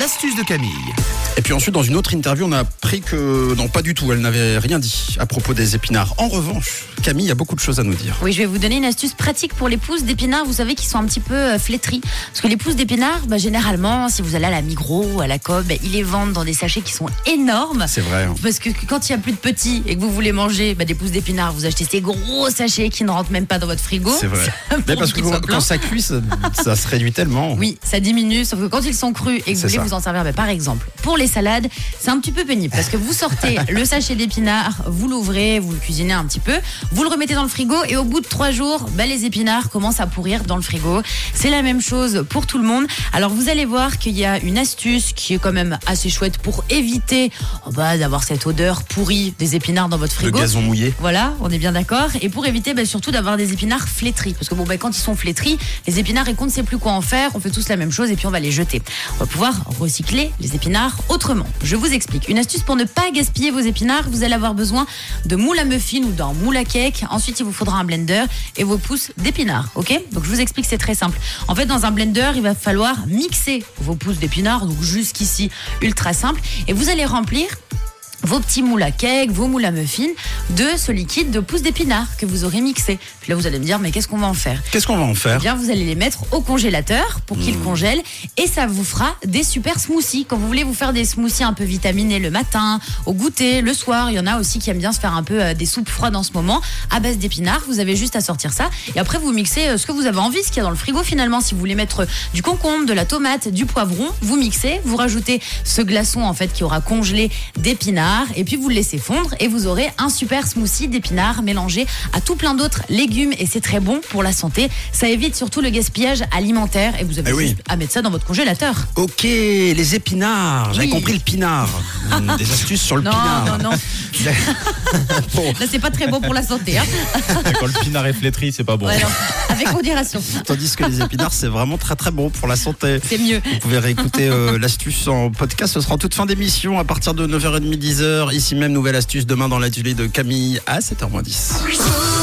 l'astuce de Camille. Et puis ensuite, dans une autre interview, on a appris que non, pas du tout, elle n'avait rien dit à propos des épinards. En revanche, Camille a beaucoup de choses à nous dire. Oui, je vais vous donner une astuce pratique pour les pousses d'épinards. Vous savez qui sont un petit peu euh, flétris. Parce que les pousses d'épinards, bah, généralement, si vous allez à la Migros ou à la Coop, bah, ils les vendent dans des sachets qui sont énormes. C'est vrai. hein. Parce que quand il y a plus de petits et que vous voulez manger bah, des pousses d'épinards, vous achetez ces gros sachets qui ne rentrent même pas dans votre frigo. C'est vrai. Mais parce que qu'ils quand, ça cuit, ça, ça se réduit tellement. Oui, ça diminue, sauf que quand ils sont crus et que vous C'est voulez ça. vous en servir, bah, par exemple, pour les salades, c'est un petit peu pénible parce que vous sortez le sachet d'épinards, vous l'ouvrez, vous le cuisinez un petit peu, vous le remettez dans le frigo et au bout de trois jours, bah, les épinards commencent à pourrir dans le frigo. C'est la même chose pour tout le monde. Alors vous allez voir qu'il y a une astuce qui est quand même assez chouette pour éviter oh, bah, d'avoir cette odeur pourrie des épinards dans votre Le frigo. gazon mouillé. Voilà, on est bien d'accord. Et pour éviter bah, surtout d'avoir des épinards flétris. Parce que bon, bah, quand ils sont flétris, les épinards et qu'on ne sait plus quoi en faire, on fait tous la même chose et puis on va les jeter. On va pouvoir recycler les épinards autrement. Je vous explique. Une astuce pour ne pas gaspiller vos épinards, vous allez avoir besoin de moule à muffin ou d'un moule à cake. Ensuite, il vous faudra un blender et vos pousses d'épinards. Ok? Donc je vous explique, c'est très simple. En fait, dans un blender, il va falloir mixer vos pousses d'épinards. Donc jusqu'ici, ultra simple. Et vous allez remplir vos petits moules à cake, vos moules à muffins, de ce liquide de pousses d'épinards que vous aurez mixé. Puis là, vous allez me dire, mais qu'est-ce qu'on va en faire Qu'est-ce qu'on va en Eh faire bien, vous allez les mettre au congélateur pour qu'ils congèlent et ça vous fera des super smoothies. Quand vous voulez vous faire des smoothies un peu vitaminés le matin, au goûter, le soir, il y en a aussi qui aiment bien se faire un peu euh, des soupes froides en ce moment à base d'épinards. Vous avez juste à sortir ça et après vous mixez euh, ce que vous avez envie, ce qu'il y a dans le frigo finalement. Si vous voulez mettre euh, du concombre, de la tomate, du poivron, vous mixez, vous rajoutez ce glaçon en fait qui aura congelé d'épinards et puis vous le laissez fondre et vous aurez un super smoothie d'épinards mélangé à tout plein d'autres légumes et c'est très bon pour la santé. Ça évite surtout le gaspillage alimentaire et vous avez Eh oui. juste à mettre ça dans votre congélateur. Ok, les épinards. J'avais Oui. compris le pinard. Hum, Des astuces sur le Non, pinard. non, non. Bon, Là, c'est pas très bon pour la santé. Hein. Quand le pinard est flétri, c'est pas bon. Ouais, non. Avec modération. tandis que les épinards, c'est vraiment très très bon pour la santé. C'est mieux. Vous pouvez réécouter euh, l'astuce en podcast. Ce sera en toute fin d'émission à partir de 9h30, 10h. Ici même, nouvelle astuce demain dans l'atelier de Camille à 7h10.